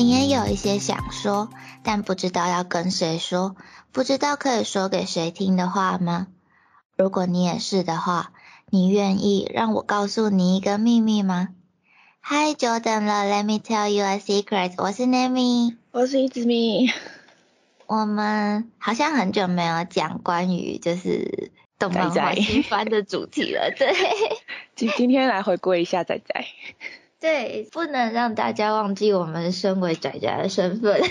你也有一些想说，但不知道要跟谁说，不知道可以说给谁听的话吗？如果你也是的话，你愿意让我告诉你一个秘密吗？Hi Jordan 了，Let me tell you a secret。我是 Nami，我是一子咪。我们好像很久没有讲关于就是动漫化新番的主题了，对。今今天来回顾一下仔仔。对，不能让大家忘记我们身为仔仔的身份。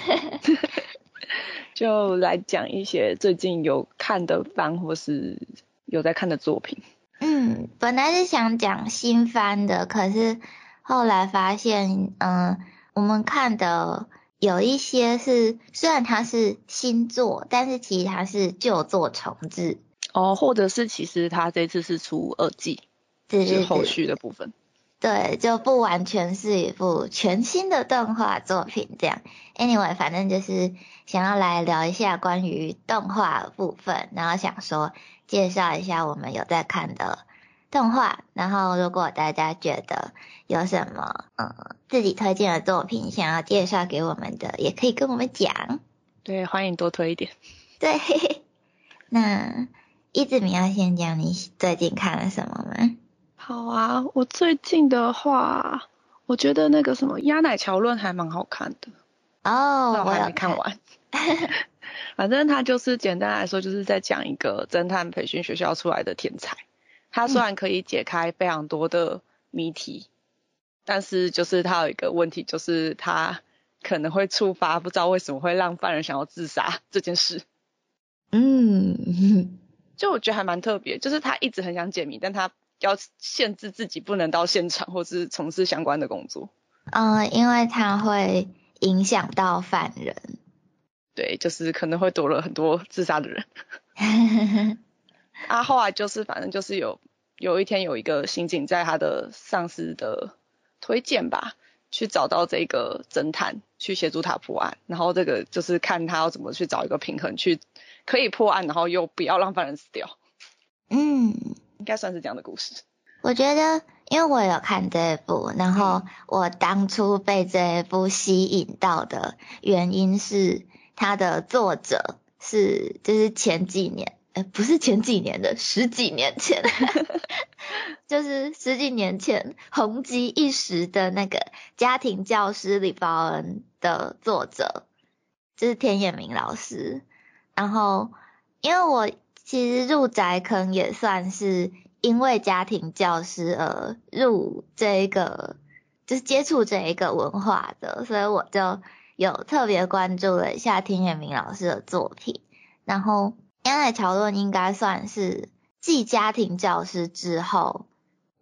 就来讲一些最近有看的番或是有在看的作品。嗯，本来是想讲新番的，可是后来发现，嗯，我们看的有一些是虽然它是新作，但是其实它是旧作重置。哦，或者是其实它这次是出二季，是后续的部分。对，就不完全是一部全新的动画作品这样。Anyway，反正就是想要来聊一下关于动画部分，然后想说介绍一下我们有在看的动画。然后如果大家觉得有什么嗯自己推荐的作品想要介绍给我们的，也可以跟我们讲。对，欢迎多推一点。对，那一直你要先讲你最近看了什么吗？好啊，我最近的话，我觉得那个什么《鸭奶桥论》还蛮好看的哦，我还没看完。反正他就是简单来说，就是在讲一个侦探培训学校出来的天才。他虽然可以解开非常多的谜题，但是就是他有一个问题，就是他可能会触发不知道为什么会让犯人想要自杀这件事。嗯，就我觉得还蛮特别，就是他一直很想解谜，但他。要限制自己不能到现场或是从事相关的工作。嗯，因为它会影响到犯人。对，就是可能会多了很多自杀的人。啊，后来就是反正就是有有一天有一个刑警在他的上司的推荐吧，去找到这个侦探去协助他破案，然后这个就是看他要怎么去找一个平衡，去可以破案，然后又不要让犯人死掉。嗯。应该算是这样的故事。我觉得，因为我有看这一部，然后我当初被这一部吸引到的原因是，它的作者是就是前几年，呃，不是前几年的，十几年前，就是十几年前红极一时的那个家庭教师李宝恩的作者，就是田野明老师。然后，因为我。其实入宅坑也算是因为家庭教师而入这一个，就是接触这一个文化的，所以我就有特别关注了一下天野明老师的作品。然后《鸭奶桥论》应该算是继家庭教师之后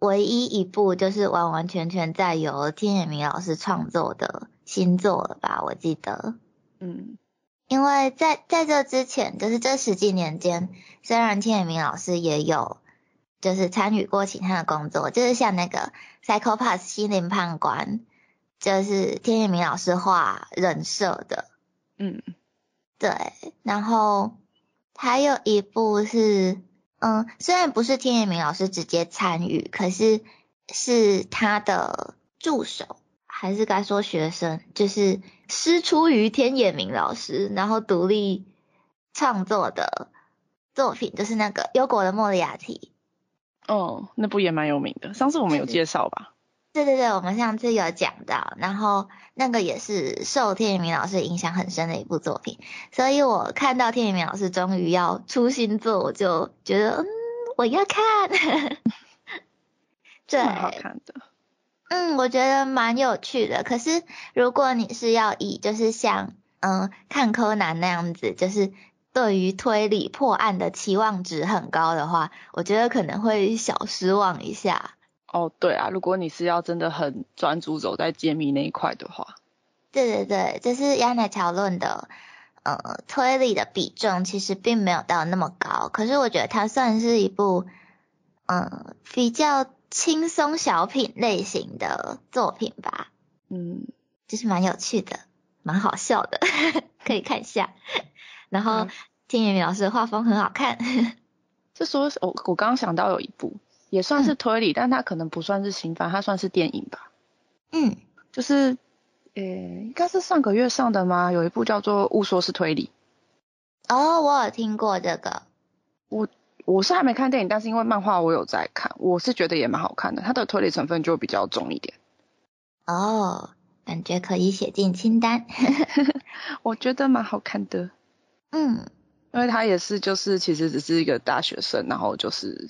唯一一部就是完完全全在由天野明老师创作的新作了吧？我记得，嗯。因为在在这之前，就是这十几年间，虽然天野明老师也有就是参与过其他的工作，就是像那个《Psycho Pass》心灵判官，就是天野明老师画人设的，嗯，对。然后还有一部是，嗯，虽然不是天野明老师直接参与，可是是他的助手。还是该说学生，就是师出于天野明老师，然后独立创作的作品，就是那个忧国的莫里亚蒂。哦，那部也蛮有名的，上次我们有介绍吧？对对对，我们上次有讲到，然后那个也是受天野明老师影响很深的一部作品，所以我看到天野明老师终于要出新作，我就觉得嗯，我要看，对，好看的。嗯，我觉得蛮有趣的。可是如果你是要以就是像嗯看柯南那样子，就是对于推理破案的期望值很高的话，我觉得可能会小失望一下。哦，对啊，如果你是要真的很专注走在揭秘那一块的话，对对对，就是亚奈桥论的呃推理的比重其实并没有到那么高，可是我觉得它算是一部嗯比较。轻松小品类型的作品吧，嗯，就是蛮有趣的，蛮好笑的，可以看一下。然后天野明老师的画风很好看。这说，我我刚刚想到有一部也算是推理，但它可能不算是新番，它算是电影吧。嗯，就是呃，应该是上个月上的吗？有一部叫做《误说是推理》。哦，我有听过这个。我我是还没看电影，但是因为漫画我有在看，我是觉得也蛮好看的。它的推理成分就比较重一点。哦，感觉可以写进清单。我觉得蛮好看的。嗯，因为他也是就是其实只是一个大学生，然后就是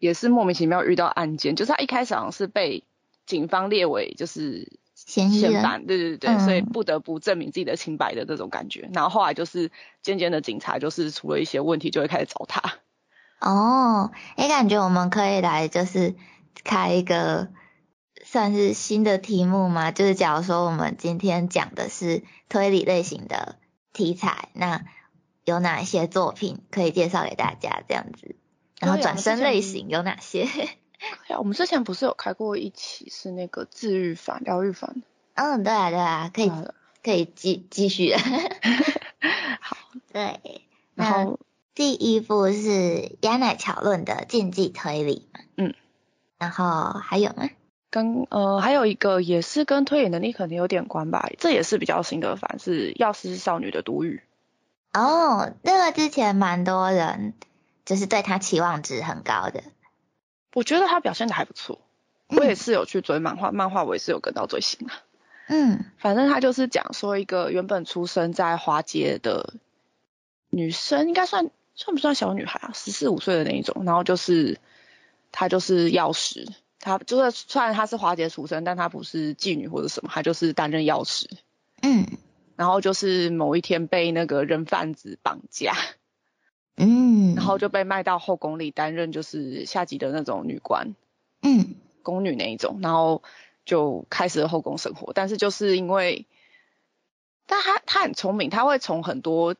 也是莫名其妙遇到案件，就是他一开始好像是被警方列为就是嫌疑人，对对对，所以不得不证明自己的清白的那种感觉。然后后来就是渐渐的警察就是出了一些问题，就会开始找他。哦，哎，感觉我们可以来就是开一个算是新的题目嘛，就是假如说我们今天讲的是推理类型的。题材那有哪一些作品可以介绍给大家？这样子，然后转身类型有哪些？我们之前不是有开过一期是那个治愈法、疗愈法？嗯，对啊，对啊，可以可以继继续。好，对。然后第一部是亚乃巧论的竞技推理嗯。然后还有吗？跟呃还有一个也是跟推理能力可能有点关吧，这也是比较新的番，是药师少女的独语。哦，那个之前蛮多人就是对他期望值很高的。我觉得他表现的还不错，我也是有去追漫画，漫画我也是有跟到最新的。嗯，反正他就是讲说一个原本出生在华街的女生，应该算算不算小女孩啊？十四五岁的那一种，然后就是她就是药师。她就是虽然她是华姐出身，但她不是妓女或者什么，她就是担任药师。嗯，然后就是某一天被那个人贩子绑架，嗯，然后就被卖到后宫里担任就是下级的那种女官，嗯，宫女那一种，然后就开始了后宫生活。但是就是因为，但她她很聪明，她会从很多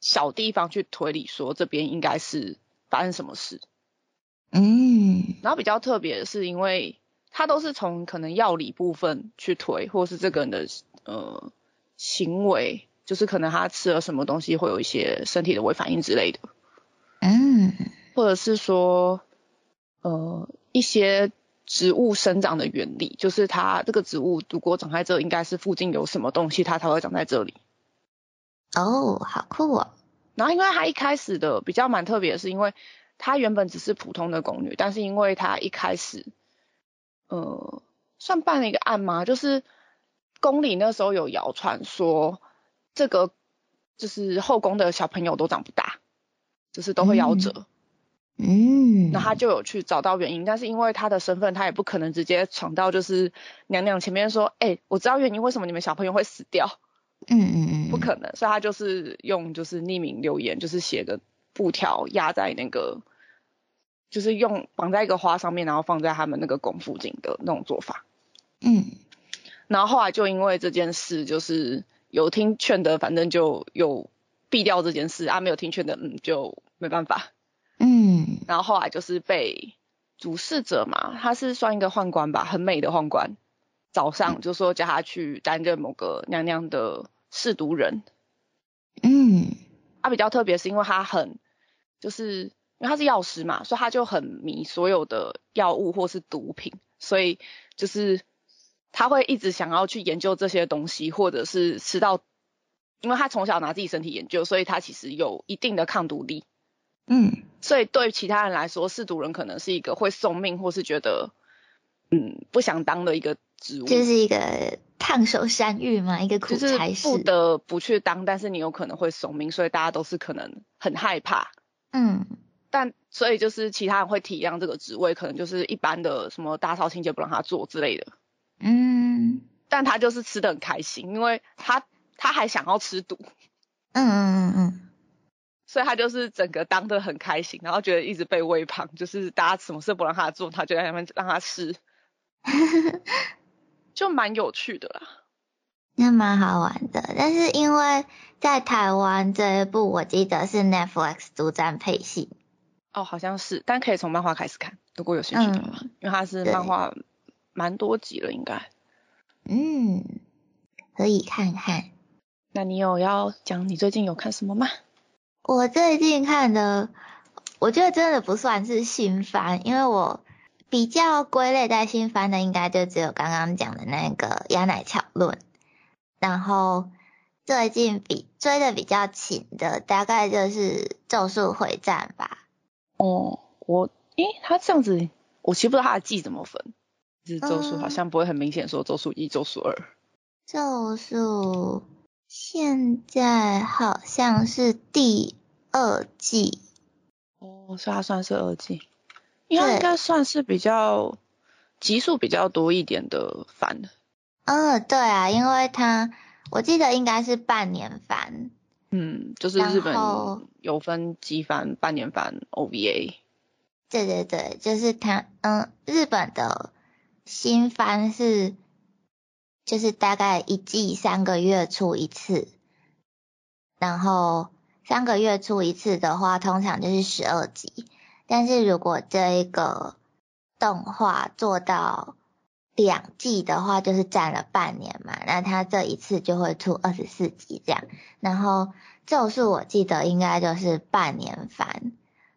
小地方去推理，说这边应该是发生什么事。嗯，然后比较特别的是，因为他都是从可能药理部分去推，或是这个人的呃行为，就是可能他吃了什么东西会有一些身体的微反应之类的，嗯，或者是说呃一些植物生长的原理，就是它这个植物如果长在这，应该是附近有什么东西，它才会长在这里。哦，好酷哦！然后因为他一开始的比较蛮特别的是，因为。她原本只是普通的宫女，但是因为她一开始，呃，算办了一个案吗？就是宫里那时候有谣传说，这个就是后宫的小朋友都长不大，就是都会夭折。嗯。那他就有去找到原因，但是因为他的身份，他也不可能直接闯到就是娘娘前面说，哎，我知道原因，为什么你们小朋友会死掉？嗯嗯嗯。不可能，所以他就是用就是匿名留言，就是写个。布条压在那个，就是用绑在一个花上面，然后放在他们那个宫附近的那种做法。嗯，然后后来就因为这件事，就是有听劝的，反正就有避掉这件事啊；没有听劝的，嗯，就没办法。嗯，然后后来就是被主事者嘛，他是算一个宦官吧，很美的宦官，早上就说叫他去担任某个娘娘的试读人。嗯，他比较特别是因为他很。就是因为他是药师嘛，所以他就很迷所有的药物或是毒品，所以就是他会一直想要去研究这些东西，或者是吃到，因为他从小拿自己身体研究，所以他其实有一定的抗毒力。嗯，所以对其他人来说，试毒人可能是一个会送命，或是觉得嗯不想当的一个职务。这是一个烫手山芋嘛，一个苦差事。不得不去当，但是你有可能会送命，所以大家都是可能很害怕。嗯，但所以就是其他人会体谅这个职位，可能就是一般的什么打扫清洁不让他做之类的。嗯，但他就是吃的很开心，因为他他还想要吃毒。嗯嗯嗯嗯。所以他就是整个当的很开心，然后觉得一直被喂胖，就是大家什么事不让他做，他就在那边让他吃，就蛮有趣的啦。那蛮好玩的，但是因为在台湾这一部，我记得是 Netflix 独占配信。哦，好像是，但可以从漫画开始看，如果有兴趣的话，因为它是漫画蛮多集了，应该。嗯，可以看看。那你有要讲你最近有看什么吗？我最近看的，我觉得真的不算是新番，因为我比较归类在新番的，应该就只有刚刚讲的那个《鸭奶巧论》。然后最近比追的比较勤的，大概就是《咒术回战》吧。哦，我，诶，他这样子，我其实不知道他的季怎么分。就是咒术好像不会很明显说咒术一、咒术二。咒术现在好像是第二季。哦，所以它算是二季，因为应该算是比较集数比较多一点的番。嗯，对啊，因为它我记得应该是半年番。嗯，就是日本有分季番、半年番、OVA。对对对，就是它，嗯，日本的新番是就是大概一季三个月出一次，然后三个月出一次的话，通常就是十二集。但是如果这一个动画做到两季的话，就是占了半年嘛，那它这一次就会出二十四集这样。然后咒术我记得应该就是半年番，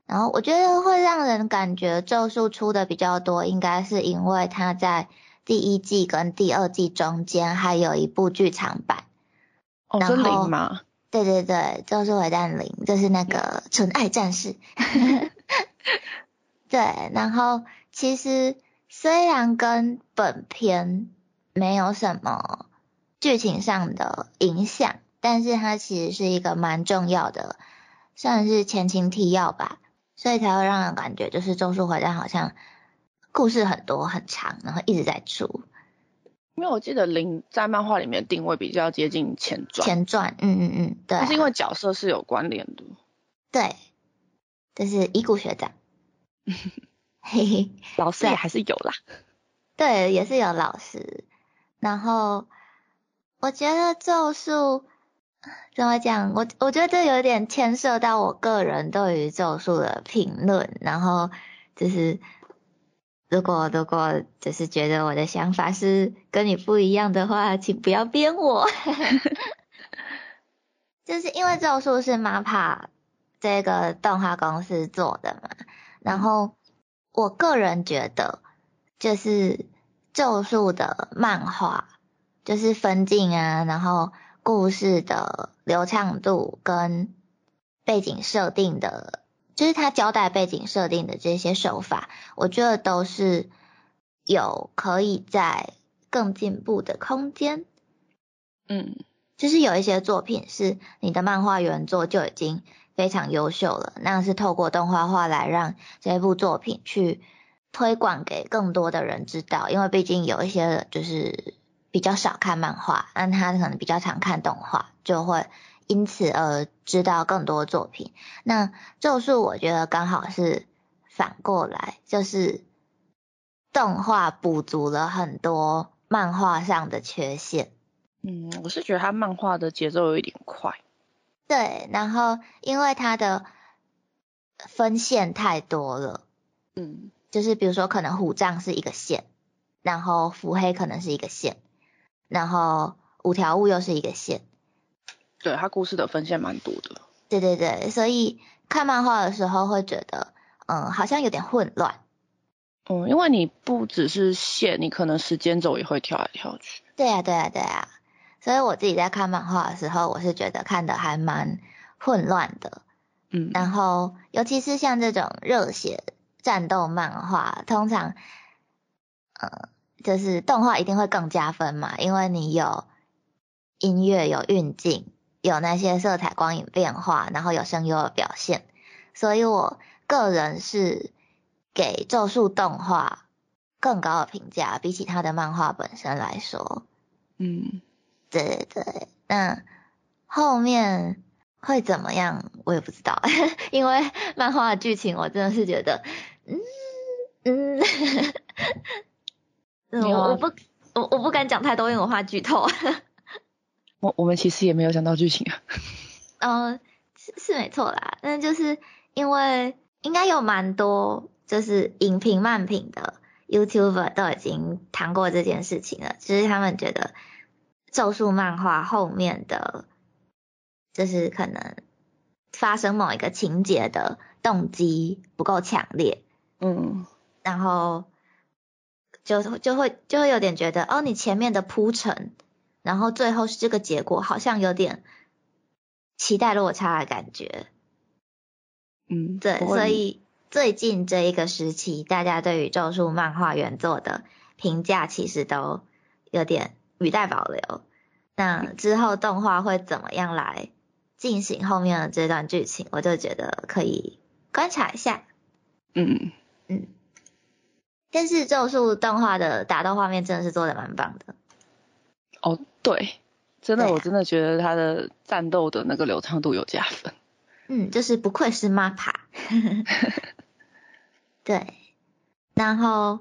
然后我觉得会让人感觉咒术出的比较多，应该是因为它在第一季跟第二季中间还有一部剧场版。哦，是零吗？对对对，咒术回战零，就是那个纯爱战士。对，然后其实。虽然跟本片没有什么剧情上的影响，但是它其实是一个蛮重要的，算是前情提要吧，所以才会让人感觉就是《咒术回战》好像故事很多很长，然后一直在出。因为我记得零在漫画里面定位比较接近前传，前传，嗯嗯嗯，对。但是因为角色是有关联的。对，这是伊谷学长。嘿嘿，老师也还是有啦。对，也是有老师。然后我觉得咒术怎么讲？我我觉得这有点牵涉到我个人对于咒术的评论。然后就是如果如果就是觉得我的想法是跟你不一样的话，请不要编我。就是因为咒术是 MAPA 这个动画公司做的嘛，然后。我个人觉得，就是咒术的漫画，就是分镜啊，然后故事的流畅度跟背景设定的，就是他交代背景设定的这些手法，我觉得都是有可以在更进步的空间。嗯，就是有一些作品是你的漫画原作就已经。非常优秀了，那是透过动画化来让这部作品去推广给更多的人知道，因为毕竟有一些就是比较少看漫画，那他可能比较常看动画，就会因此而知道更多作品。那咒术我觉得刚好是反过来，就是动画补足了很多漫画上的缺陷。嗯，我是觉得他漫画的节奏有一点快。对，然后因为他的分线太多了，嗯，就是比如说可能虎杖是一个线，然后伏黑可能是一个线，然后五条悟又是一个线，对，他故事的分线蛮多的。对对对，所以看漫画的时候会觉得，嗯，好像有点混乱。嗯，因为你不只是线，你可能时间轴也会跳来跳去。对呀，对呀，对呀。所以我自己在看漫画的时候，我是觉得看的还蛮混乱的，嗯，然后尤其是像这种热血战斗漫画，通常，呃，就是动画一定会更加分嘛，因为你有音乐、有运镜、有那些色彩光影变化，然后有声优的表现，所以我个人是给咒术动画更高的评价，比起它的漫画本身来说，嗯。对对，那后面会怎么样？我也不知道，因为漫画的剧情我真的是觉得，嗯嗯，我我不我我不敢讲太多，因为我怕剧透。我我们其实也没有讲到剧情啊。嗯，是是没错啦，那就是因为应该有蛮多就是影评漫评的 YouTuber 都已经谈过这件事情了，只是他们觉得。咒术漫画后面的，就是可能发生某一个情节的动机不够强烈，嗯，然后就就会就会有点觉得，哦，你前面的铺陈然后最后是这个结果，好像有点期待落差的感觉。嗯，对，所以最近这一个时期，大家对于咒术漫画原作的评价其实都有点语带保留。那之后动画会怎么样来进行后面的这段剧情，我就觉得可以观察一下。嗯嗯，但是咒术动画的打斗画面真的是做的蛮棒的。哦，对，真的，啊我真的觉得他的战斗的那个流畅度有加分。嗯，就是不愧是 MAPA。对，然后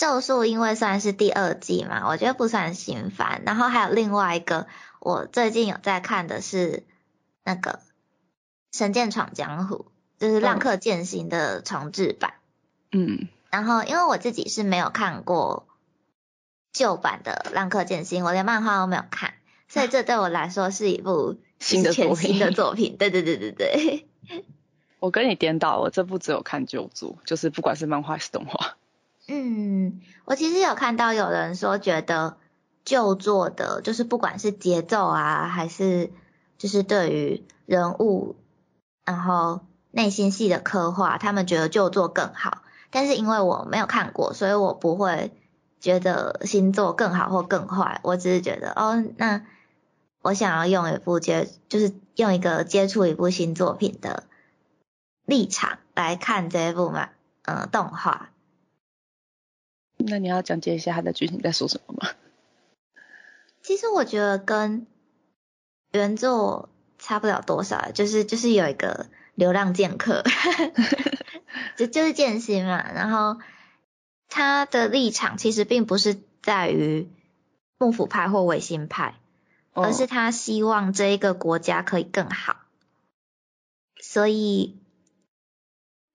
咒术因为算是第二季嘛，我觉得不算新番。然后还有另外一个，我最近有在看的是那个《神剑闯江湖》，就是《浪客剑心》的重制版。嗯然后因为我自己是没有看过旧版的《浪客剑心》，我连漫画都没有看，所以这对我来说是一部新的全新的作品。对对对对对。我跟你颠倒，我这部只有看旧作，就是不管是漫画还是动画。嗯，我其实有看到有人说觉得旧作的，就是不管是节奏啊，还是就是对于人物，然后内心戏的刻画，他们觉得旧作更好。但是因为我没有看过，所以我不会觉得新作更好或更坏。我只是觉得，哦，那我想要用一部接，就是用一个接触一部新作品的立场来看这一部嘛，嗯、动画。那你要讲解一下它的剧情在说什么吗？其实我觉得跟原作差不了多少，就是就是有一个流浪剑客，就就是剑心嘛。然后他的立场其实并不是在于幕府派或维新派，而哦是他希望这一个国家可以更好。所以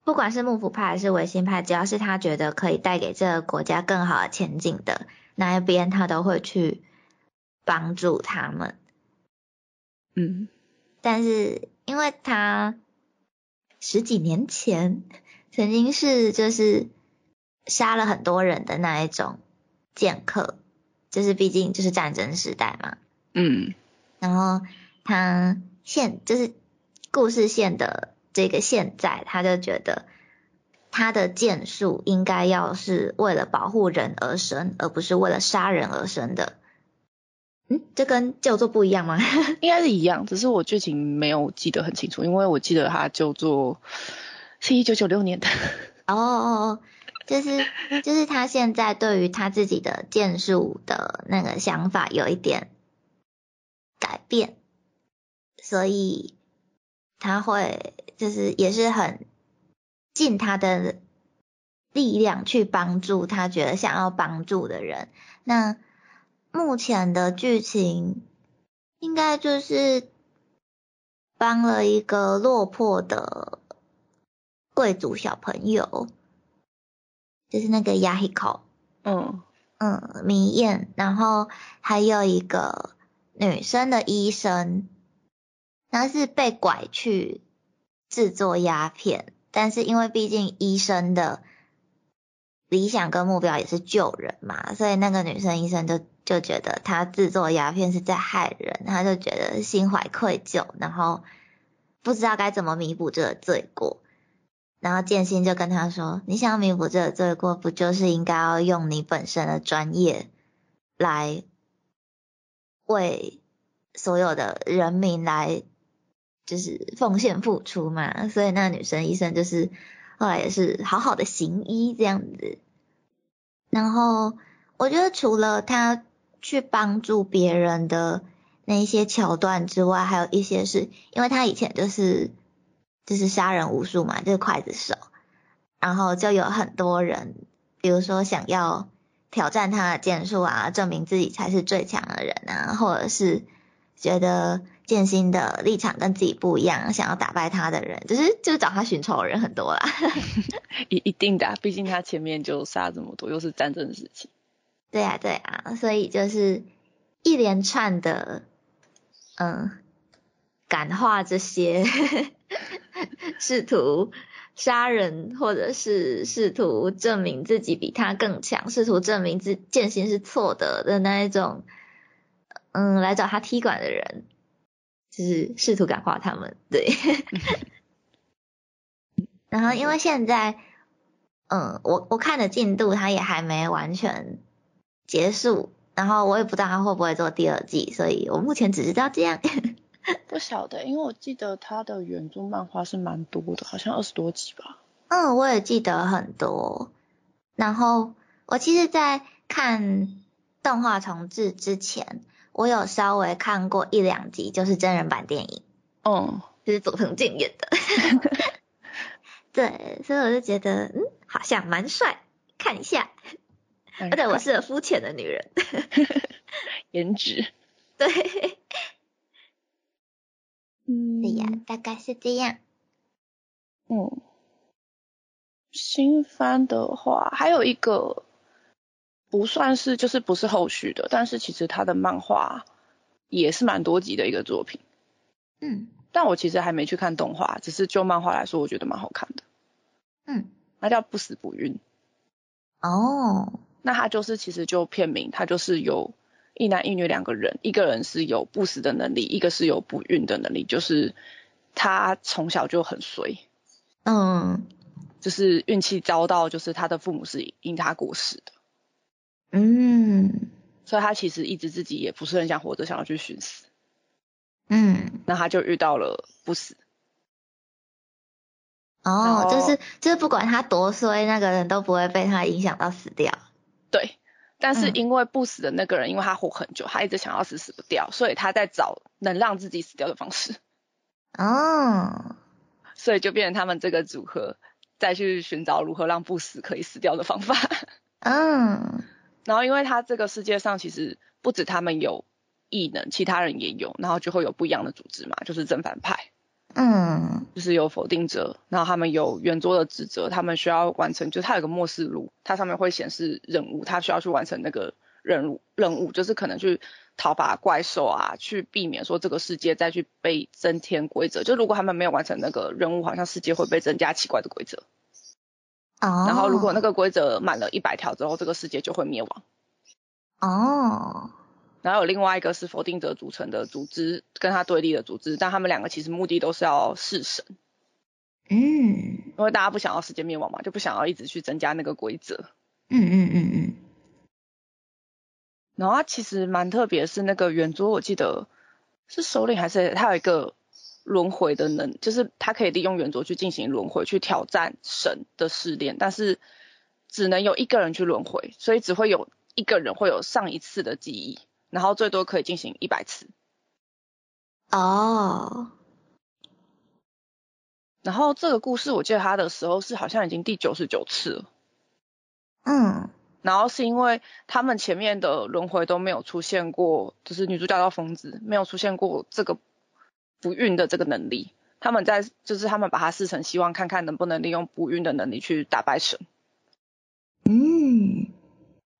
不管是幕府派还是维新派，只要是他觉得可以带给这个国家更好的前景的那一边，他都会去帮助他们。嗯但是因为他十几年前曾经是就是杀了很多人的那一种剑客，就是毕竟就是战争时代嘛。嗯然后他现就是故事线的这个现在，他就觉得他的剑术应该要是为了保护人而生，而不是为了杀人而生的。嗯，这跟旧作不一样吗？应该是一样，只是我剧情没有记得很清楚，因为我记得他旧作是一九九六年的。哦哦哦，就是就是他现在对于他自己的剑术的那个想法有一点改变，所以他会就是也是很尽他的力量去帮助他觉得想要帮助的人。那目前的剧情应该就是帮了一个落魄的贵族小朋友，就是那个 Yahiko，嗯嗯，明艳，然后还有一个女生的医生，那是被拐去制作鸦片，但是因为毕竟医生的理想跟目标也是救人嘛，所以那个女生医生就就觉得她制作鸦片是在害人，她就觉得心怀愧疚，然后不知道该怎么弥补这个罪过。然后剑心就跟他说：“你想要弥补这个罪过，不就是应该要用你本身的专业来为所有的人民来就是奉献付出嘛？”所以那女生医生就是后来也是好好的行医这样子。然后我觉得除了他去帮助别人的那一些桥段之外，还有一些是因为他以前就是。就是杀人无数嘛，就是刽子手，然后就有很多人，比如说想要挑战他的剑术啊，证明自己才是最强的人啊，或者是觉得剑心的立场跟自己不一样，想要打败他的人，就是就是找他寻仇的人很多啦。一一定的啊、毕竟他前面就杀这么多，又是战争时期。对啊，对啊，所以就是一连串的，嗯，感化这些 试图杀人，或者是试图证明自己比他更强，试图证明自剑心是错的的那一种嗯来找他踢馆的人，就是试图感化他们，对。然后因为现在，嗯，我我看的进度他也还没完全结束，然后我也不知道他会不会做第二季，所以我目前只知道这样。不晓得，因为我记得他的原著漫画是蛮多的，好像二十多集吧。嗯，我也记得很多。然后我其实，在看动画重置之前，我有稍微看过一两集，就是真人版电影。哦，就是佐藤健演的。对，所以我就觉得，嗯，好像蛮帅，看一下。而且我是个肤浅的女人。颜值。对。嗯。对呀，大概是这样。嗯。新番的话，还有一个不算是，就是不是后续的，但是其实他的漫画也是蛮多集的一个作品。嗯，但我其实还没去看动画，只是就漫画来说，我觉得蛮好看的。嗯，那叫不死不孕。哦，那他就是其实就片名，他就是有一男一女两个人，一个人是有不死的能力，一个是有不孕的能力，就是他从小就很衰。嗯。就是运气遭到，就是他的父母是因他过世的，嗯，所以他其实一直自己也不是很想活着，想要去寻死，嗯，那他就遇到了不死，哦，就是就是不管他多衰，那个人都不会被他影响到死掉，对，但是因为不死的那个人，因为他活很久，他一直想要死死不掉，所以他在找能让自己死掉的方式，哦，所以就变成他们这个组合。再去寻找如何让不死可以死掉的方法。嗯，然后因为他这个世界上其实不止他们有异能，其他人也有，然后就会有不一样的组织嘛，就是正反派。嗯，就是有否定者，然后他们有圆桌的职责，他们需要完成，就是他有个末世录，它上面会显示任务，他需要去完成那个任务，任务就是可能去讨伐怪兽啊，去避免说这个世界再去被增添规则。就如果他们没有完成那个任务，好像世界会被增加奇怪的规则。哦。然后如果那个规则满了一百条之后，这个世界就会灭亡。哦。然后有另外一个是否定者组成的组织，跟他对立的组织，但他们两个其实目的都是要弑神。嗯。因为大家不想要世界灭亡嘛，就不想要一直去增加那个规则。嗯嗯嗯嗯。然后他其实蛮特别，是那个圆桌，我记得是首领还是他有一个轮回的能，就是他可以利用圆桌去进行轮回，去挑战神的试炼，但是只能有一个人去轮回，所以只会有一个人会有上一次的记忆，然后最多可以进行一百次。哦。然后这个故事我记得他的时候是好像已经第九十九次了。嗯。然后是因为他们前面的轮回都没有出现过，就是女主角叫疯子，没有出现过这个不孕的这个能力。他们在就是他们把它试成，希望看看能不能利用不孕的能力去打败神。嗯，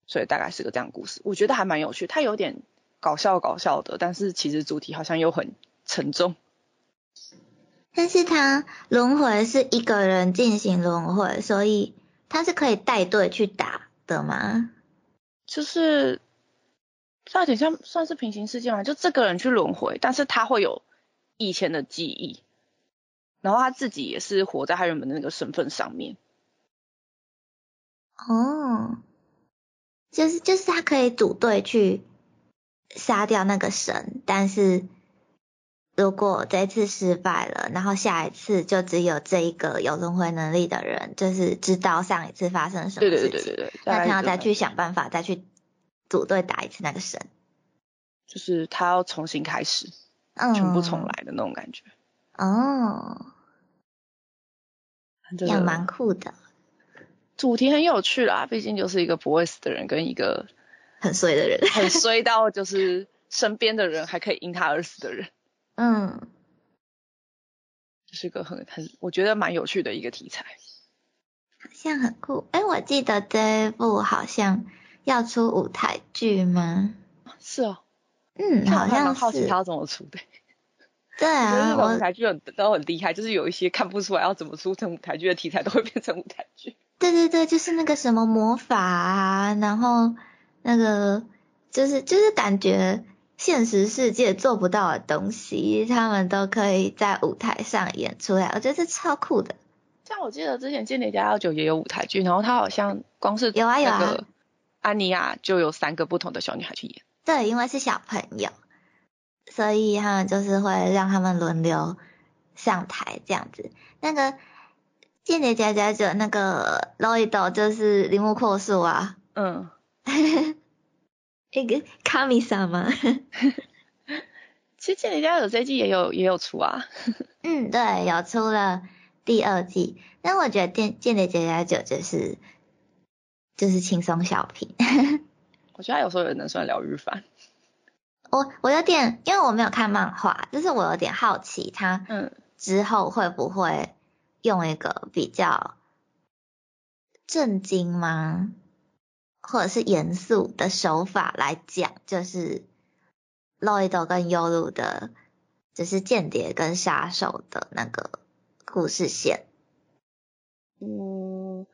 所以大概是个这样故事，我觉得还蛮有趣。它有点搞笑搞笑的，但是其实主题好像又很沉重。但是他轮回是一个人进行轮回，所以他是可以带队去打。的吗？就是有点像算是平行世界嘛，就这个人去轮回，但是他会有以前的记忆，然后他自己也是活在他原本的那个身份上面。哦，就是就是他可以组队去杀掉那个神，但是。如果这次失败了，然后下一次就只有这一个有轮回能力的人，就是知道上一次发生什么事情，对对对对对，那他要再去想办法再去组队打一次那个神，就是他要重新开始，全部重来的那种感觉。哦，也蛮酷的，主题很有趣啦，毕竟就是一个不会死的人跟一个很衰的人，很衰 到就是身边的人还可以因他而死的人。嗯，这是个很很我觉得蛮有趣的一个题材，好像很酷。哎，我记得这部好像要出舞台剧吗？是哦，嗯，好像是。好奇他要怎么出的？对啊，舞台剧很都很厉害，就是有一些看不出来要怎么出成舞台剧的题材，都会变成舞台剧。对对对，就是那个什么魔法啊，然后那个就是就是感觉。现实世界做不到的东西，他们都可以在舞台上演出来，我觉得这超酷的。像我记得之前《间谍家酒》也有舞台剧，然后他好像光是有啊有啊，安妮亚就有三个不同的小女孩去演。对，因为是小朋友，所以他们就是会让他们轮流上台这样子。那个《间谍家家酒》那个 Lloyd 就是铃木阔树啊。嗯。一个卡米萨吗？其实《间谍家有》这季也有也有出啊。嗯，对，有出了。第二季，但我觉得《间间谍家家酒》就是就是轻松小品。我觉得有时候也能算疗愈番。我我有点，因为我没有看漫画，就是我有点好奇，他嗯之后会不会用一个比较震惊吗，或者是严肃的手法来讲，就是洛伊多跟优鲁的，就是间谍跟杀手的那个。故事线，嗯，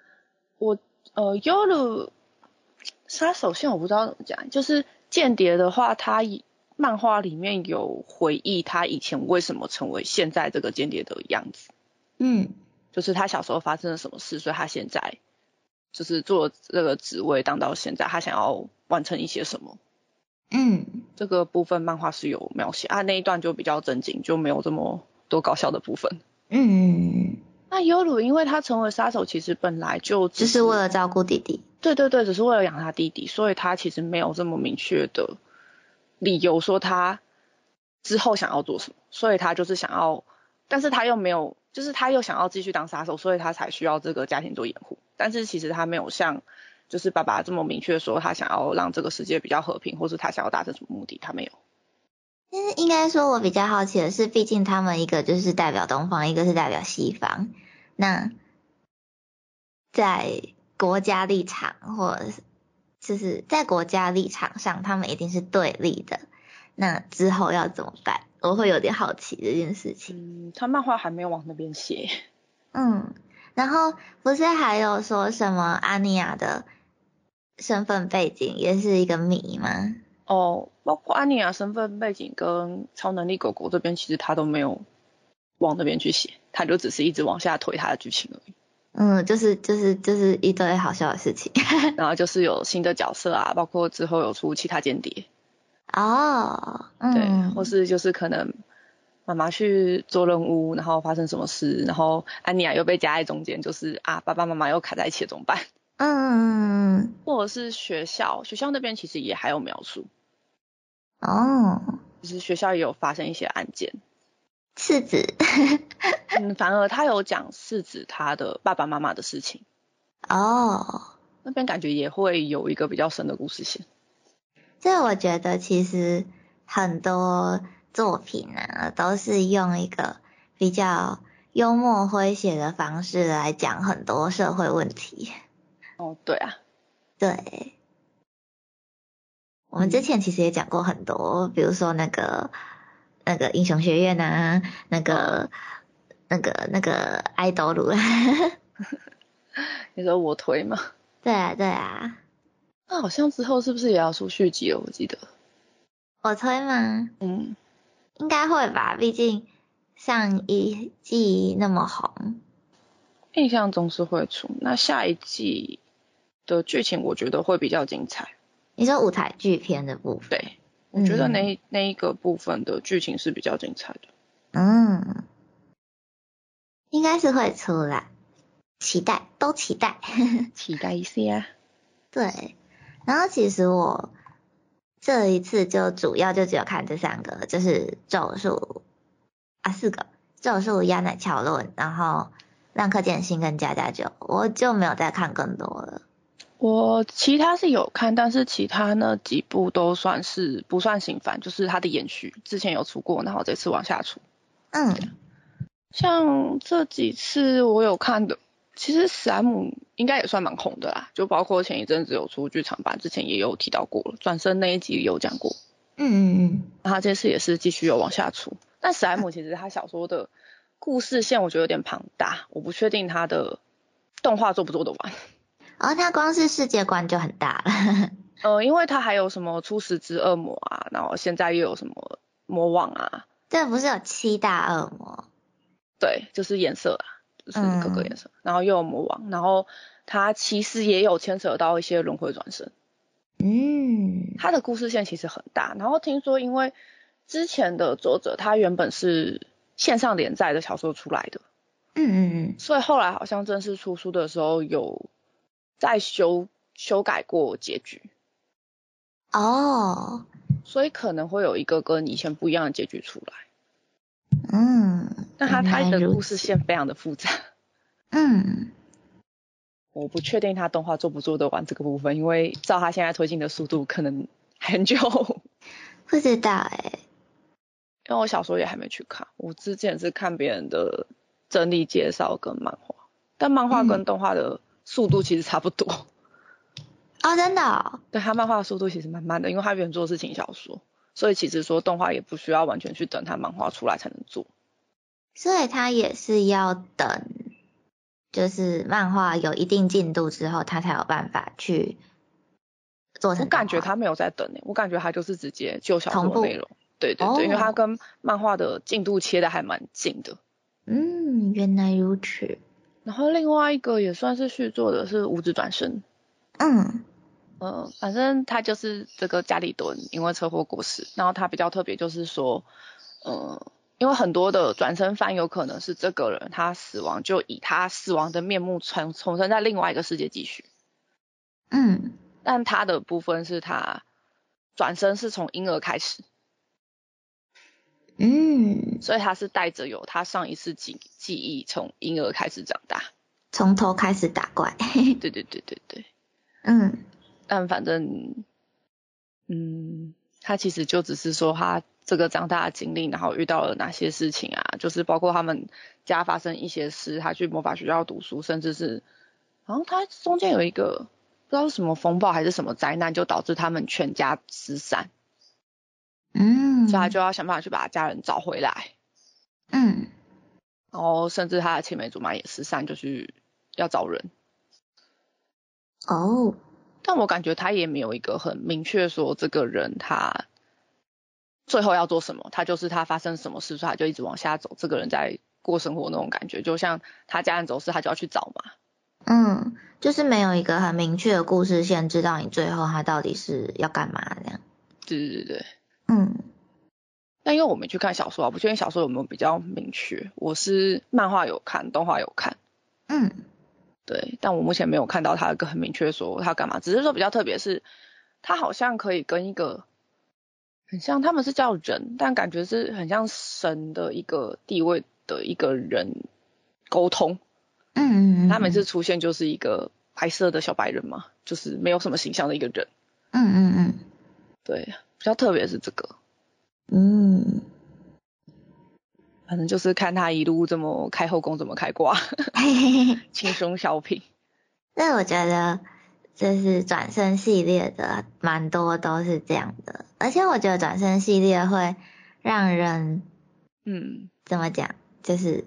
我呃，优鲁杀手线我不知道怎么讲，就是间谍的话，他漫画里面有回忆他以前为什么成为现在这个间谍的样子，嗯，就是他小时候发生了什么事，所以他现在就是做这个职位当到现在，他想要完成一些什么，嗯，这个部分漫画是有描写啊，那一段就比较正经，就没有这么多搞笑的部分。嗯，那优鲁因为他成为杀手，其实本来就只是为了照顾弟弟。对对对，只是为了养他弟弟，所以他其实没有这么明确的理由说他之后想要做什么，所以他就是想要，但是他又没有，就是他又想要继续当杀手，所以他才需要这个家庭做掩护。但是其实他没有像就是爸爸这么明确说他想要让这个世界比较和平，或是他想要达成什么目的，他没有。但是应该说，我比较好奇的是，毕竟他们一个就是代表东方，一个是代表西方。那在国家立场，或者是就是在国家立场上，他们一定是对立的。那之后要怎么办？我会有点好奇这件事情。嗯，他漫画还没有往那边写。嗯，然后不是还有说什么阿尼亚的身份背景也是一个谜吗？哦，包括安妮亚身份背景跟超能力狗狗这边，其实他都没有往那边去写，他就只是一直往下推他的剧情而已。嗯，就是就是就是一堆好笑的事情。然后就是有新的角色啊，包括之后有出其他间谍。哦，对，或是就是可能妈妈去做任务，然后发生什么事，然后安妮亚又被夹在中间，就是啊，爸爸妈妈又卡在一起怎么办？嗯，或者是学校，学校那边其实也还有描述。哦，就是学校也有发生一些案件。次子，嗯，反而他有讲次子他的爸爸妈妈的事情。哦，那边感觉也会有一个比较深的故事线。这我觉得其实很多作品呢，都是用一个比较幽默诙谐的方式来讲很多社会问题。哦，对啊，对，我们之前其实也讲过很多，比如说那个那个英雄学院啊，那个那个那个爱豆鲁，你说我推吗？对啊，对啊，那好像之后是不是也要出续集了？我记得我推吗？嗯，应该会吧，毕竟上一季那么红，印象中是会出。那下一季。的剧情我觉得会比较精彩。你说舞台剧片的部分？对，我觉得那那一个部分的剧情是比较精彩的。嗯，应该是会出来，期待，都期待，期待一下。对，然后其实我这一次就主要就只有看这三个，就是咒术啊四个咒术、亚乃乔论，然后浪客剑心跟加加酒，我就没有再看更多了。我其他是有看，但是其他那几部都算是不算新番，就是它的延续，之前有出过，然后这次往下出。嗯，像这几次我有看的，其实史莱姆应该也算蛮红的啦，就包括前一阵子有出剧场版，之前也有提到过了，转身那一集有讲过。嗯嗯嗯，然后这次也是继续有往下出，但史莱姆其实他小说的故事线我觉得有点庞大，我不确定他的动画做不做得完。然后它光是世界观就很大了。呃，因为它还有什么初始之恶魔啊，然后现在又有什么魔王啊，这不是有七大恶魔？对，就是颜色啊，就是各个颜色，然后又有魔王，然后它其实也有牵扯到一些轮回转生。嗯，它的故事线其实很大，然后听说因为之前的作者他原本是线上连载的小说出来的，嗯嗯嗯，所以后来好像正式出书的时候有再修修改过结局。哦，所以可能会有一个跟以前不一样的结局出来。嗯，那他他的故事线非常的复杂，嗯，我不确定他动画做不做得完这个部分，因为照他现在推进的速度，可能 很久。不知道哎、因为我小说也还没去看，我之前是看别人的整理介绍跟漫画，但漫画跟动画的速度其实差不多。哦，真的哦、对他漫画的速度其实蛮慢的，因为他原作是轻小说，所以其实说动画也不需要完全去等他漫画出来才能做。所以他也是要等，就是漫画有一定进度之后，他才有办法去做成我感觉他没有在等诶、欸我感觉他就是直接就小说内容。对对对，因为哦他跟漫画的进度切的还蛮近的。嗯，原来如此。然后另外一个也算是续作的是《五指转身》，嗯。呃，反正他就是这个家里蹲因为车祸过世，然后他比较特别就是说，呃，因为很多的转身犯有可能是这个人他死亡就以他死亡的面目重重生在另外一个世界继续，嗯。但他的部分是他转身是从婴儿开始，嗯，所以他是带着有他上一次记记忆从婴儿开始长大。从头开始打怪。对对对对对，嗯但反正，嗯，他其实就只是说他这个长大的经历，然后遇到了哪些事情啊，就是包括他们家发生一些事，他去魔法学校读书，甚至是，好像他中间有一个不知道是什么风暴还是什么灾难，就导致他们全家失散，嗯，所以他就要想办法去把他家人找回来。嗯然后甚至他的青梅竹马也失散，就去要找人。哦，但我感觉他也没有一个很明确说这个人他最后要做什么，他就是他发生什么事，所以他就一直往下走。这个人在过生活那种感觉，就像他家人走失，他就要去找嘛。嗯，就是没有一个很明确的故事线，知道你最后他到底是要干嘛这样。对对对对。嗯但因为我没去看小说啊，不确定小说有没有比较明确。我是漫画有看，动画有看，嗯对，但我目前没有看到他一个很明确说他干嘛，只是说比较特别是，他好像可以跟一个很像他们是叫人，但感觉是很像神的一个地位的一个人沟通。嗯嗯嗯，他每次出现就是一个白色的小白人嘛，就是没有什么形象的一个人。嗯嗯嗯对，比较特别是这个，嗯反正就是看他一路这么开后宫，怎么开挂。轻松小品。那我觉得就是转身系列的蛮多都是这样的，而且我觉得转身系列会让人嗯，怎么讲，就是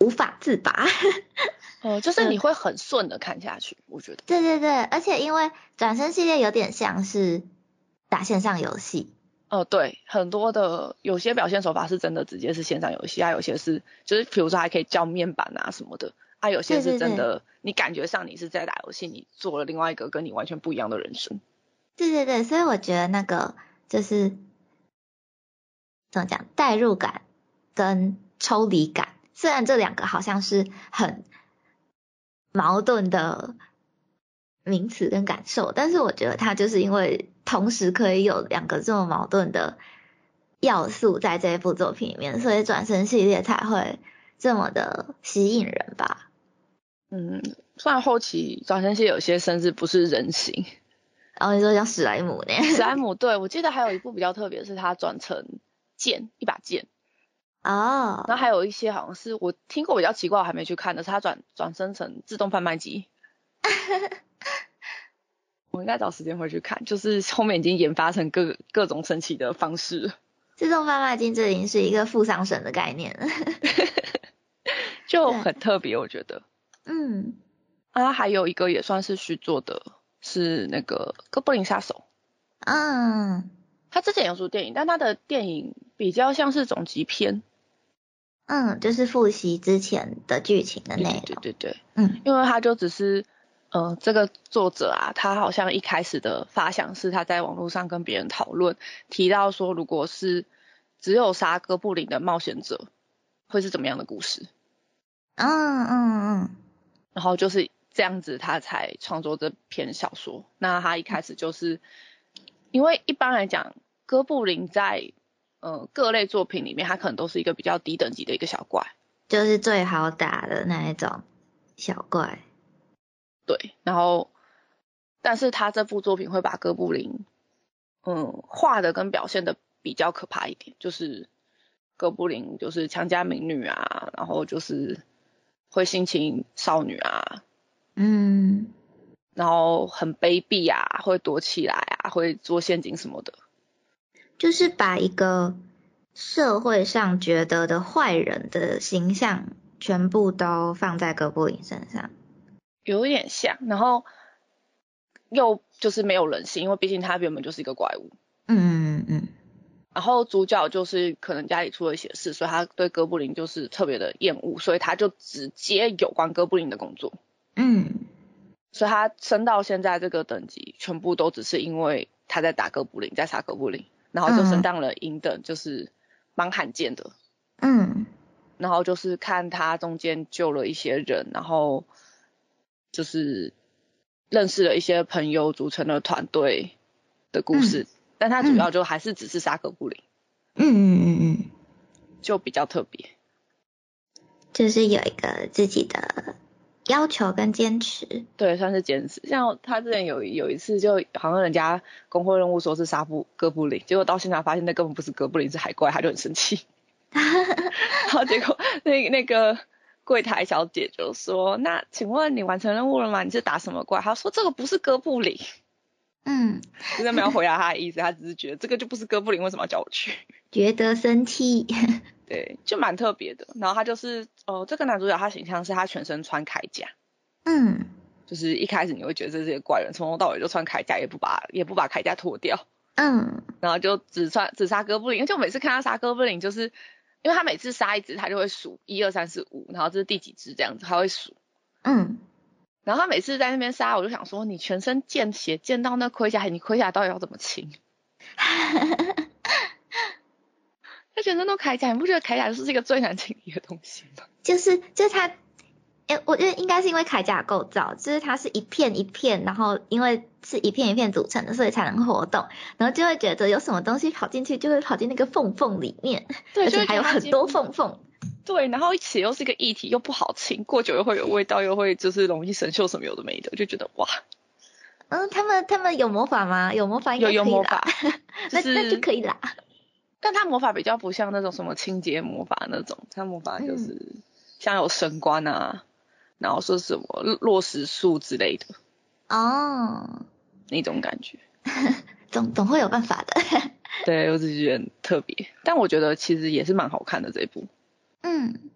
无法自拔。哦、就是你会很顺的看下去，我觉得。对对对，而且因为转身系列有点像是打线上游戏，哦，对，很多的有些表现手法是真的直接是线上游戏，啊，有些是就是比如说还可以叫面板啊什么的，啊，有些是真的你感觉上你是在打游戏，你做了另外一个跟你完全不一样的人生。对对对，所以我觉得那个就是怎么讲，代入感跟抽离感，虽然这两个好像是很矛盾的名词跟感受，但是我觉得它就是因为同时可以有两个这么矛盾的要素在这一部作品里面，所以转身系列才会这么的吸引人吧。嗯，虽然后期转身系有些甚至不是人形，然后你说像史莱姆呢，史莱姆对我记得还有一部比较特别，是它转成剑，一把剑，哦，然后还有一些好像是我听过比较奇怪，我还没去看的，是它转转生成自动贩卖机。我应该找时间回去看，就是后面已经研发成各各种神奇的方式，自动贩卖机这已经是一个负伤神的概念了。就很特别，我觉得。嗯，啊，还有一个也算是续作的，是那个《哥布林杀手》。嗯他之前有出电影，但他的电影比较像是总集篇。嗯，就是复习之前的剧情的对内容。对对对，嗯因为他就只是，呃，这个作者啊，他好像一开始的发想是他在网络上跟别人讨论，提到说，如果是只有杀哥布林的冒险者，会是怎么样的故事？嗯嗯嗯然后就是这样子，他才创作这篇小说。那他一开始就是，因为一般来讲，哥布林在呃各类作品里面，他可能都是一个比较低等级的一个小怪，就是最好打的那一种小怪。对。然后，但是他这部作品会把哥布林，嗯，画的跟表现的比较可怕一点，就是哥布林就是强加民女啊，然后就是会性侵少女啊，嗯然后很卑鄙啊，会躲起来啊，会做陷阱什么的。就是把一个社会上觉得的坏人的形象全部都放在哥布林身上。有一点像，然后又就是没有人性，因为毕竟他原本就是一个怪物。嗯嗯嗯然后主角就是可能家里出了一些事，所以他对哥布林就是特别的厌恶，所以他就直接有关哥布林的工作。嗯所以他升到现在这个等级，全部都只是因为他在打哥布林，在杀哥布林，然后就升到了银等，就是蛮罕见的。嗯然后就是看他中间救了一些人，然后就是认识了一些朋友，组成了团队的故事。但他主要就还是只是杀哥布林，嗯嗯嗯嗯，就比较特别。就是有一个自己的要求跟坚持。对，算是坚持。像他之前有有一次，就好像人家工会任务说是杀布哥布林，结果到现场发现那根本不是哥布林，是海怪，他就很生气。然后结果那那个柜台小姐就说：“那请问你完成任务了吗？你是打什么怪？”他说：“这个不是哥布林。”嗯，真的没有回答他的意思，他只是觉得这个就不是哥布林，为什么要叫我去？觉得生气。对，就蛮特别的。然后他就是，哦，这个男主角他形象是他全身穿铠甲，嗯就是一开始你会觉得这是一个怪人，从头到尾就穿铠甲，也不把也不把铠甲脱掉，嗯 然后就只穿只杀哥布林。而且我每次看他杀哥布林，就是因为他每次杀一只，他就会数一二三四五，然后这是第几只这样子，他会数。嗯，然后他每次在那边杀，我就想说，你全身见血，见到那盔甲，你盔甲到底要怎么清？他全身都铠甲，你不觉得铠甲就是一个最难清理的东西吗？就是就是它，诶，我觉得应该是因为铠甲的构造，就是它是一片一片，然后因为是一片一片组成的，所以才能活动，然后就会觉得有什么东西跑进去，就会跑进那个缝缝里面，对，而就会觉得它进且还有很多缝缝。对，然后血又是一个液体，又不好清，过久又会有味道，又会就是容易生锈什么有的没的，就觉得哇，嗯，他们他们有魔法吗？有魔法有有魔法，那是那就可以啦。但他魔法比较不像那种什么清洁魔法那种，他魔法就是像有神官啊，然后说什么落石术之类的哦，那种感觉。总总会有办法的。对，我只是觉得很特别，但我觉得其实也是蛮好看的这一部。嗯，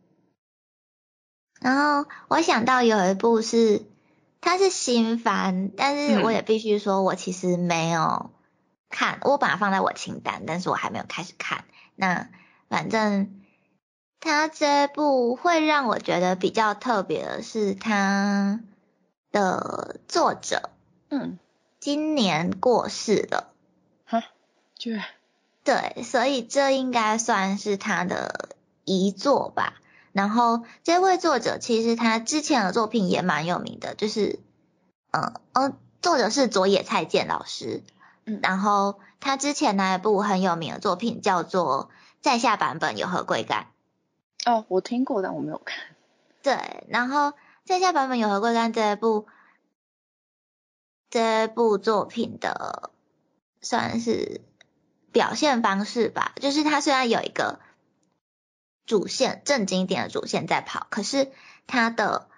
然后我想到有一部是，它是新番，但是我也必须说，我其实没有看，我把它放在我清单，但是我还没有开始看。那反正它这部会让我觉得比较特别的是，它的作者嗯，今年过世了。就对，所以这应该算是他的遗作吧。然后这位作者其实他之前的作品也蛮有名的，就是，嗯哦，作者是佐野菜见老师，嗯然后他之前那一部很有名的作品叫做《在下版本有何贵干》，哦，我听过，但我没有看。对，然后在下版本有何贵干这一部这部作品的算是表现方式吧，就是它虽然有一个主线正经点的主线在跑，可是它的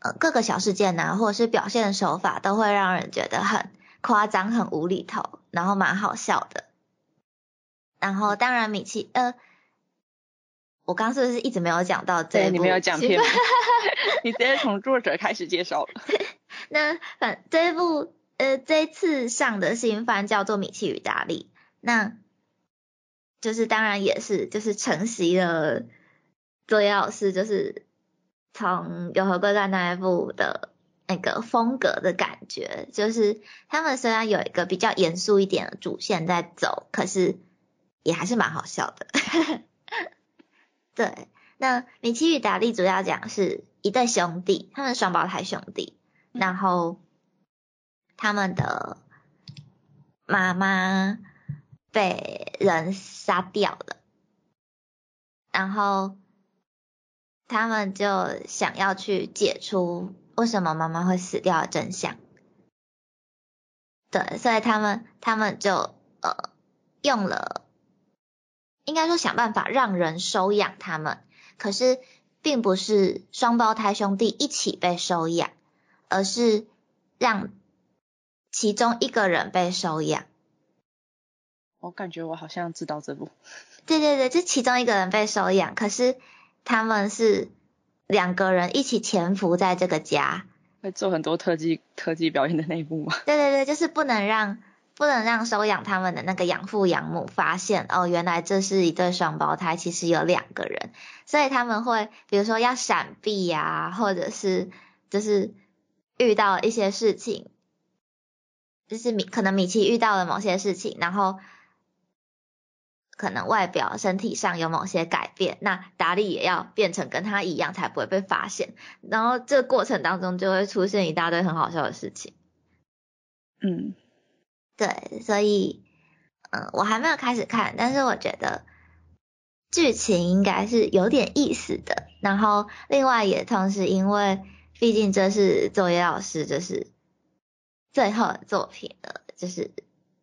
呃各个小事件呐、或者是表现手法都会让人觉得很夸张、很无厘头，然后蛮好笑的。然后当然米奇呃。我刚刚是不是一直没有讲到这一部？对你没有讲片名 你直接从作者开始介绍了。那反这一部呃这次上的新番叫做《米奇与达利》，那就是当然也是就是承袭了作业老师就是从《有何贵干》那一部的那个风格的感觉，就是他们虽然有一个比较严肃一点的主线在走，可是也还是蛮好笑的。对，那米奇与达利主要讲是一对兄弟，他们双胞胎兄弟，然后他们的妈妈被人杀掉了，然后他们就想要去解除为什么妈妈会死掉的真相。对，所以他们他们就呃用了。应该说想办法让人收养他们，可是并不是双胞胎兄弟一起被收养，而是让其中一个人被收养。我感觉我好像知道这部。对对对，就其中一个人被收养，可是他们是两个人一起潜伏在这个家，会做很多特技特技表演的那一部吗？对对对，就是不能让。不能让收养他们的那个养父养母发现哦，原来这是一对双胞胎，其实有两个人，所以他们会比如说要闪避呀，或者是就是遇到一些事情，就是米可能米奇遇到了某些事情，然后可能外表身体上有某些改变，那达利也要变成跟他一样，才不会被发现，然后这个过程当中就会出现一大堆很好笑的事情，嗯。对，所以，嗯，我还没有开始看，但是我觉得剧情应该是有点意思的。然后，另外也同时因为，毕竟这是作业老师就是最后的作品了，就是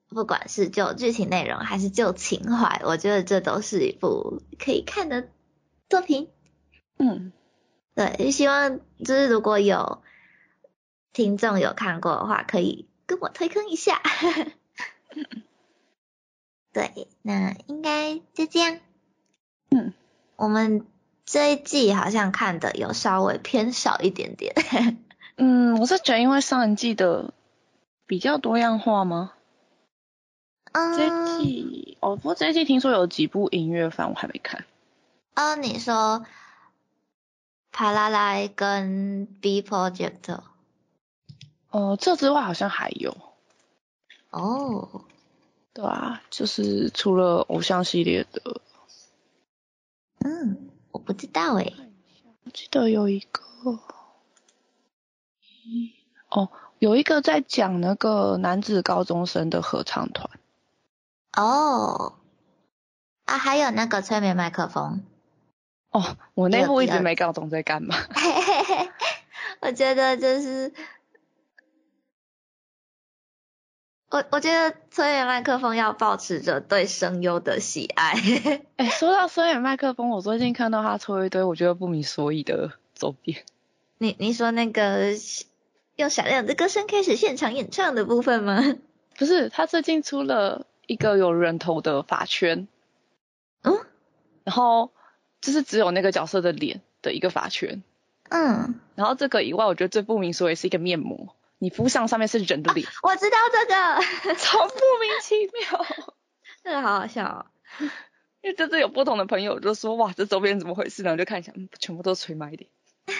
不管是就剧情内容还是就情怀，我觉得这都是一部可以看的作品。嗯，对，希望就是如果有听众有看过的话，可以。跟我推坑一下，对，那应该就这样。嗯，我们这一季好像看的有稍微偏少一点点。嗯，我是觉得因为上一季的比较多样化吗？嗯，这一季哦，不过这一季听说有几部音乐番我还没看。哦，你说帕拉莱跟 B Project。哦，这之外好像还有。哦，对啊，就是除了偶像系列的。嗯，我不知道诶。我记得有一个。哦，有一个在讲那个男子高中生的合唱团。哦。啊，还有那个催眠麦克风。哦，我那部一直没搞懂在干嘛。我觉得就是。我我觉得催眠麦克风要保持着对声优的喜爱。哎，说到催眠麦克风，我最近看到他出一堆我觉得不明所以的周边。你你说那个用闪亮的歌声开始现场演唱的部分吗？不是，他最近出了一个有人头的发圈。嗯。然后就是只有那个角色的脸的一个发圈。嗯。然后这个以外，我觉得最不明所以是一个面膜。你敷上上面是人的脸，我知道这个，超莫名其妙，这个好好笑哦。因为这次有不同的朋友就说，哇，这周边怎么回事呢？就看一下，嗯，全部都是垂麦的。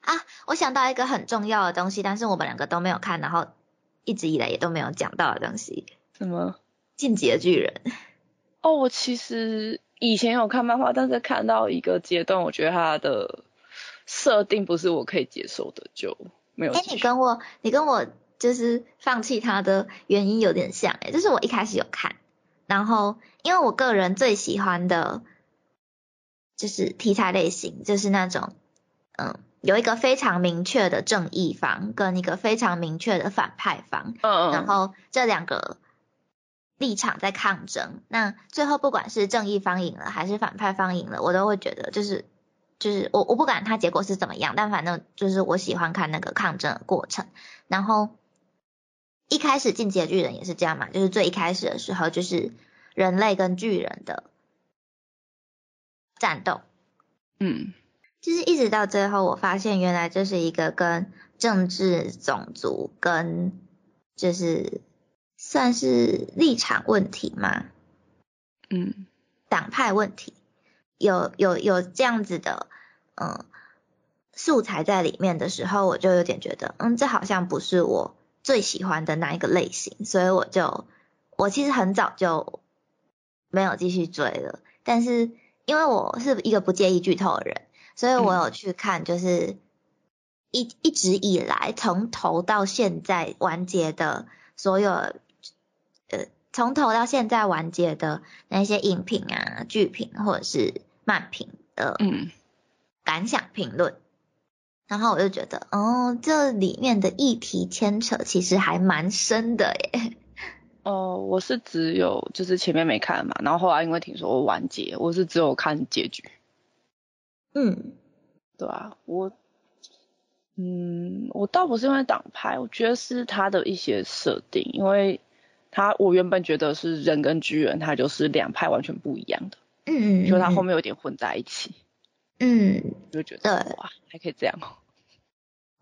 啊，我想到一个很重要的东西，但是我们两个都没有看，然后一直以来也都没有讲到的东西。什么？进击的巨人。哦，我其实以前有看漫画，但是看到一个阶段，我觉得它的。设定不是我可以接受的，就没有。哎，你跟我，你跟我就是放弃它的原因有点像，哎，就是我一开始有看，然后因为我个人最喜欢的，就是题材类型，就是那种，嗯，有一个非常明确的正义方跟一个非常明确的反派方，嗯嗯，然后这两个立场在抗争，那最后不管是正义方赢了还是反派方赢了，我都会觉得就是。就是我我不管它结果是怎么样，但反正就是我喜欢看那个抗争的过程。然后一开始进阶巨人也是这样嘛，就是最一开始的时候就是人类跟巨人的战斗。嗯，就是一直到最后，我发现原来这是一个跟政治、种族跟就是算是立场问题嘛，嗯，党派问题，有有有这样子的嗯素材在里面的时候，我就有点觉得，嗯，这好像不是我最喜欢的那一个类型，所以我就我其实很早就没有继续追了，但是因为我是一个不介意剧透的人。所以我有去看，就是一一直以来从头到现在完结的所有，呃，从头到现在完结的那些影评啊、剧评或者是漫评的嗯感想评论，然后我就觉得，哦，这里面的议题牵扯其实还蛮深的耶。哦，我是只有就是前面没看嘛，然后后来因为听说完结，我是只有看结局。嗯，对啊，我，嗯，我倒不是因为党派，我觉得是他的一些设定，因为他我原本觉得是人跟巨人，他就是两派完全不一样的，嗯嗯，就他后面有点混在一起，嗯，就觉得哇，还可以这样哦。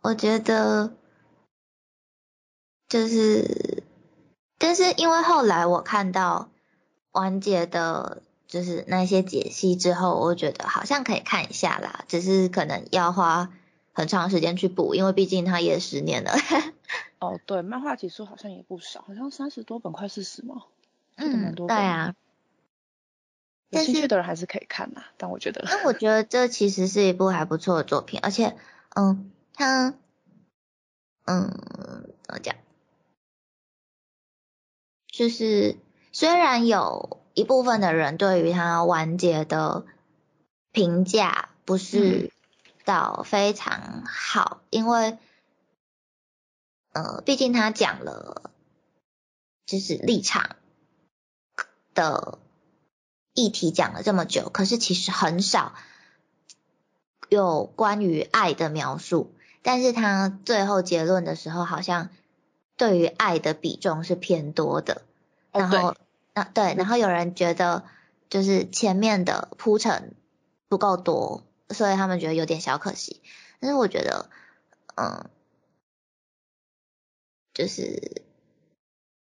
我觉得就是，但是因为后来我看到完结的。就是那些解析之后，我觉得好像可以看一下啦，只是可能要花很长时间去补，因为毕竟它也十年了。哦，对，漫画集数好像也不少，好像三十多本，快四十嘛？嗯，对啊。有兴趣的人还是可以看嘛，但我觉得。那我觉得这其实是一部还不错的作品，而且，嗯，它，嗯，怎么讲？就是虽然有。一部分的人对于它完结的评价不是到非常好，因为呃，毕竟他讲了就是立场的议题讲了这么久，可是其实很少有关于爱的描述，但是他最后结论的时候，好像对于爱的比重是偏多的，然后。那对，然后有人觉得就是前面的铺陈不够多，所以他们觉得有点小可惜。但是我觉得，嗯，就是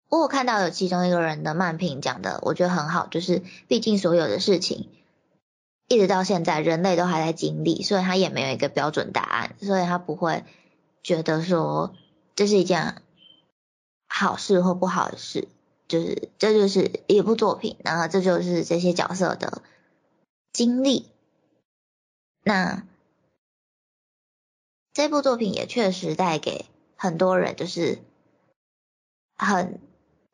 我有看到有其中一个人的漫评讲的，我觉得很好，就是毕竟所有的事情一直到现在人类都还在经历，所以他也没有一个标准答案，所以他不会觉得说这是一件好事或不好的事。就是这就是一部作品，然后这就是这些角色的经历。那这部作品也确实带给很多人就是很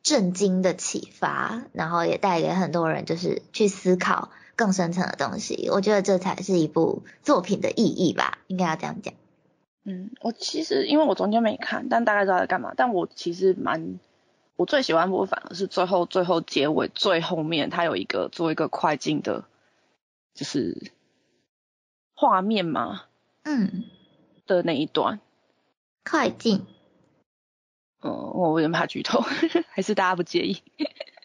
震惊的启发，然后也带给很多人就是去思考更深层的东西。我觉得这才是一部作品的意义吧，应该要这样讲。嗯，我其实因为我中间没看，但大概知道在干嘛。但我其实蛮。我最喜欢部分反而是最后最后结尾最后面，它有一个做一个快进的，就是画面嘛，嗯，的那一段快进，嗯，我有点怕剧透，还是大家不介意？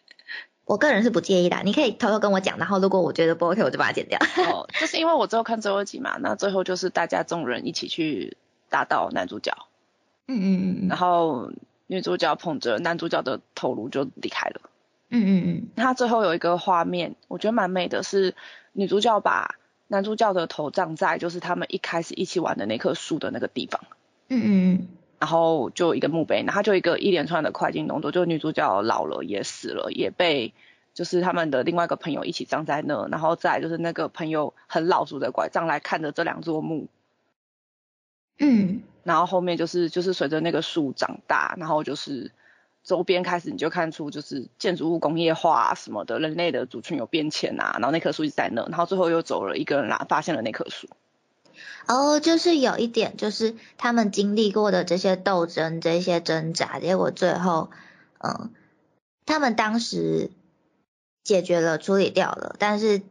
我个人是不介意的，你可以偷偷跟我讲，然后如果我觉得不 OK，我就把它剪掉。哦，就是因为我最后看最后一集嘛，那最后就是大家众人一起去打倒男主角，嗯嗯嗯，然后。女主角捧着男主角的头颅就离开了。嗯嗯嗯。他最后有一个画面，我觉得蛮美的，是女主角把男主角的头葬在就是他们一开始一起玩的那棵树的那个地方。嗯嗯嗯。然后就一个墓碑，然后就一个一连串的快进动作，就女主角老了也死了，也被就是他们的另外一个朋友一起葬在那，然后再就是那个朋友很老熟的拐杖来看着这两座墓。嗯。然后后面就是就是随着那个树长大，然后就是周边开始你就看出就是建筑物工业化什么的，人类的族群有变迁啊，然后那棵树一直在那，然后最后又走了一个人啦，发现了那棵树。哦，就是有一点就是他们经历过的这些斗争、这些挣扎，结果最后，嗯，他们当时解决了、处理掉了，但是。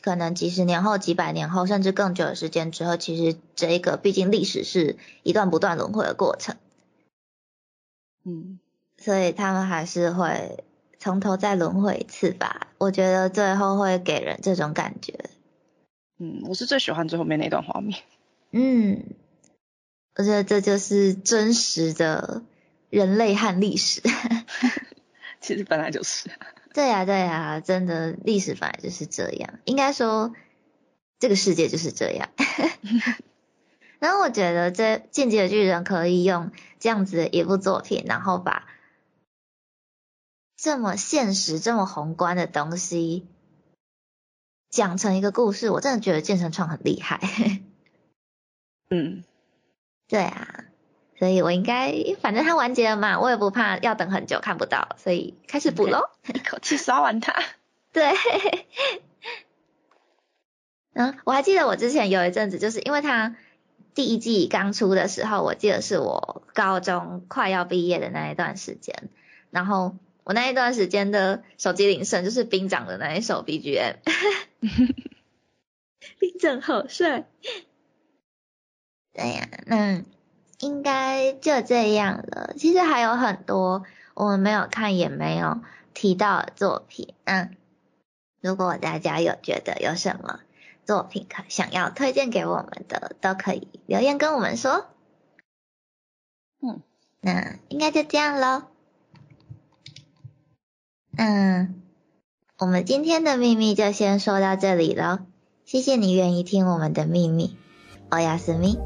可能几十年后、几百年后，甚至更久的时间之后，其实这一个毕竟历史是一段不断轮回的过程，嗯，所以他们还是会从头再轮回一次吧。我觉得最后会给人这种感觉。嗯，我是最喜欢最后面那段画面。嗯，我觉得这就是真实的人类和历史。其实本来就是。对呀对呀，真的历史本来就是这样，应该说这个世界就是这样。然后我觉得这《进击的巨人》可以用这样子的一部作品，然后把这么现实、这么宏观的东西讲成一个故事，我真的觉得健身创很厉害。嗯，对啊，所以我应该反正它完结了嘛，我也不怕要等很久看不到，所以开始补喽，一口气刷完它。对。嗯，我还记得我之前有一阵子，就是因为它。第一季刚出的时候，我记得是我高中快要毕业的那一段时间，然后我那一段时间的手机铃声就是兵长的那一首 BGM，兵长好帅。对呀，那应该就这样了。其实还有很多我们没有看也没有提到的作品，嗯，如果大家有觉得有什么。作品可想要推荐给我们的，都可以留言跟我们说。嗯，那应该就这样喽。嗯，我们今天的秘密就先说到这里喽。谢谢你愿意听我们的秘密，欧亚斯密。